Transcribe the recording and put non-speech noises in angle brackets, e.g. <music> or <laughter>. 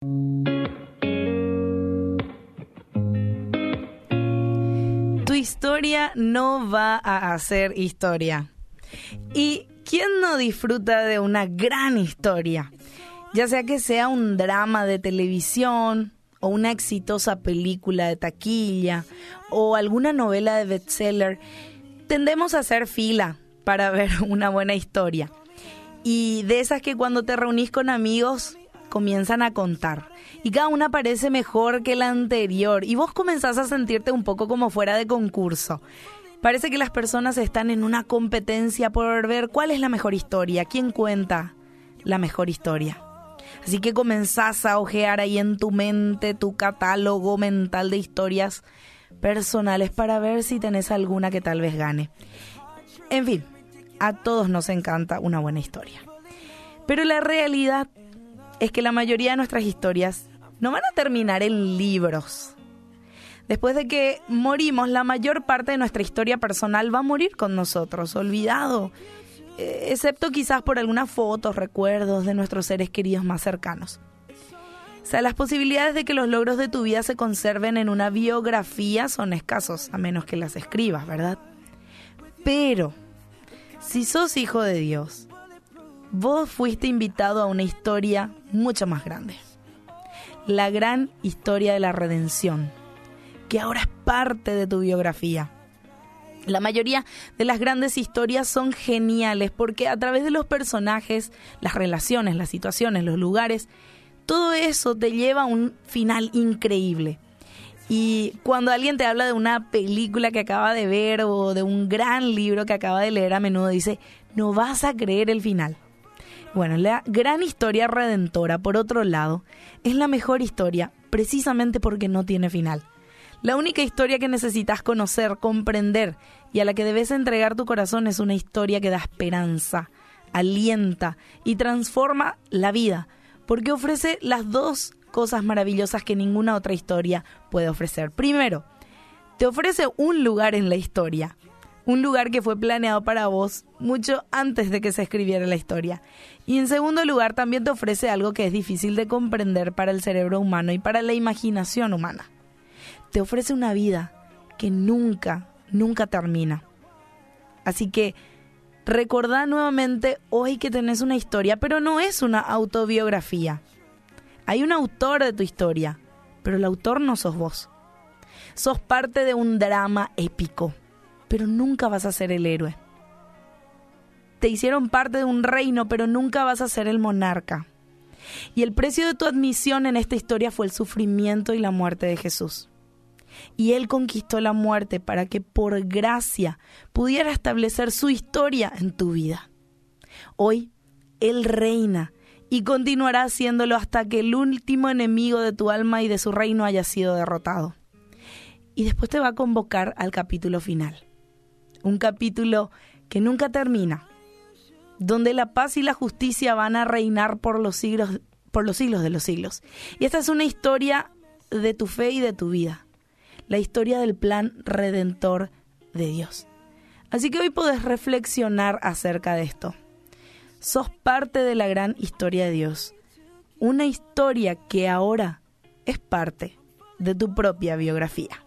Tu historia no va a hacer historia. ¿Y quién no disfruta de una gran historia? Ya sea que sea un drama de televisión, o una exitosa película de taquilla, o alguna novela de bestseller, tendemos a hacer fila para <laughs> ver una buena historia. Y de esas que cuando te reunís con amigos comienzan a contar. Y cada una parece mejor que la anterior. Y vos comenzás a sentirte un poco como fuera de concurso. Parece que las personas están en una competencia por ver cuál es la mejor historia, quién cuenta la mejor historia. Así que comenzás a ojear ahí en tu mente tu catálogo mental de historias personales para ver si tenés alguna que tal vez gane. En fin, a todos nos encanta una buena historia. Pero la realidad es que la mayoría de nuestras historias no van a terminar en libros. Después de que morimos, la mayor parte de nuestra historia personal va a morir con nosotros, olvidado, eh, excepto quizás por algunas fotos, recuerdos de nuestros seres queridos más cercanos. O sea, las posibilidades de que los logros de tu vida se conserven en una biografía son escasos, a menos que las escribas, ¿verdad? Pero, si sos hijo de Dios, vos fuiste invitado a una historia mucho más grande. La gran historia de la redención, que ahora es parte de tu biografía. La mayoría de las grandes historias son geniales porque a través de los personajes, las relaciones, las situaciones, los lugares, todo eso te lleva a un final increíble. Y cuando alguien te habla de una película que acaba de ver o de un gran libro que acaba de leer, a menudo dice, no vas a creer el final. Bueno, la gran historia redentora, por otro lado, es la mejor historia precisamente porque no tiene final. La única historia que necesitas conocer, comprender y a la que debes entregar tu corazón es una historia que da esperanza, alienta y transforma la vida, porque ofrece las dos cosas maravillosas que ninguna otra historia puede ofrecer. Primero, te ofrece un lugar en la historia, un lugar que fue planeado para vos mucho antes de que se escribiera la historia. Y en segundo lugar, también te ofrece algo que es difícil de comprender para el cerebro humano y para la imaginación humana. Te ofrece una vida que nunca, nunca termina. Así que recordá nuevamente hoy que tenés una historia, pero no es una autobiografía. Hay un autor de tu historia, pero el autor no sos vos. Sos parte de un drama épico pero nunca vas a ser el héroe. Te hicieron parte de un reino, pero nunca vas a ser el monarca. Y el precio de tu admisión en esta historia fue el sufrimiento y la muerte de Jesús. Y Él conquistó la muerte para que por gracia pudiera establecer su historia en tu vida. Hoy Él reina y continuará haciéndolo hasta que el último enemigo de tu alma y de su reino haya sido derrotado. Y después te va a convocar al capítulo final un capítulo que nunca termina, donde la paz y la justicia van a reinar por los siglos, por los siglos de los siglos. Y esta es una historia de tu fe y de tu vida, la historia del plan redentor de Dios. Así que hoy podés reflexionar acerca de esto. Sos parte de la gran historia de Dios, una historia que ahora es parte de tu propia biografía.